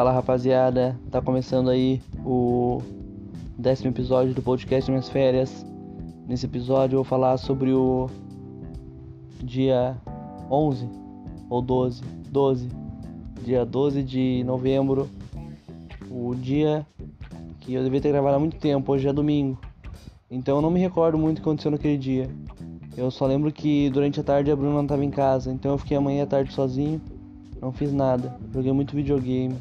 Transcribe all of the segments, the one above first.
Fala rapaziada, tá começando aí o décimo episódio do podcast Minhas Férias. Nesse episódio eu vou falar sobre o dia 11 ou 12, 12, dia 12 de novembro, o dia que eu devia ter gravado há muito tempo, hoje é domingo. Então eu não me recordo muito o que aconteceu naquele dia. Eu só lembro que durante a tarde a Bruna não estava em casa, então eu fiquei amanhã à tarde sozinho, não fiz nada, joguei muito videogame.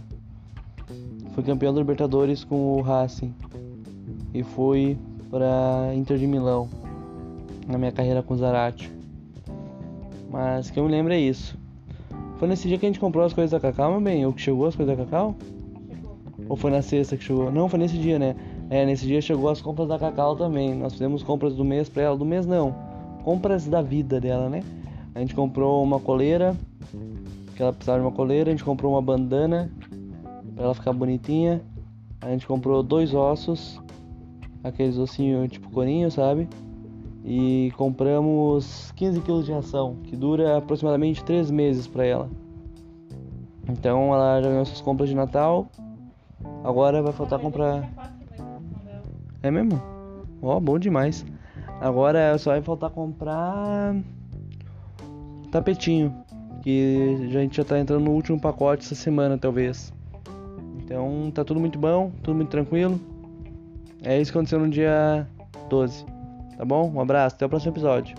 Fui campeão da Libertadores com o Racing e fui para Inter de Milão na minha carreira com o Zarate. Mas que eu me lembro é isso. Foi nesse dia que a gente comprou as coisas da Cacau, meu bem? Ou que chegou as coisas da Cacau? Ou foi na sexta que chegou? Não, foi nesse dia, né? É, nesse dia chegou as compras da Cacau também. Nós fizemos compras do mês pra ela. Do mês não. Compras da vida dela, né? A gente comprou uma coleira. Que ela precisava de uma coleira. A gente comprou uma bandana pra ela ficar bonitinha. A gente comprou dois ossos, aqueles ossinhos tipo corinho, sabe? E compramos 15 quilos de ração, que dura aproximadamente 3 meses para ela. Então ela já ganhou suas compras de Natal. Agora vai faltar comprar. É mesmo? Ó, oh, bom demais. Agora só vai faltar comprar tapetinho, que a gente já tá entrando no último pacote essa semana, talvez. Então tá tudo muito bom, tudo muito tranquilo. É isso que aconteceu no dia 12. Tá bom? Um abraço, até o próximo episódio.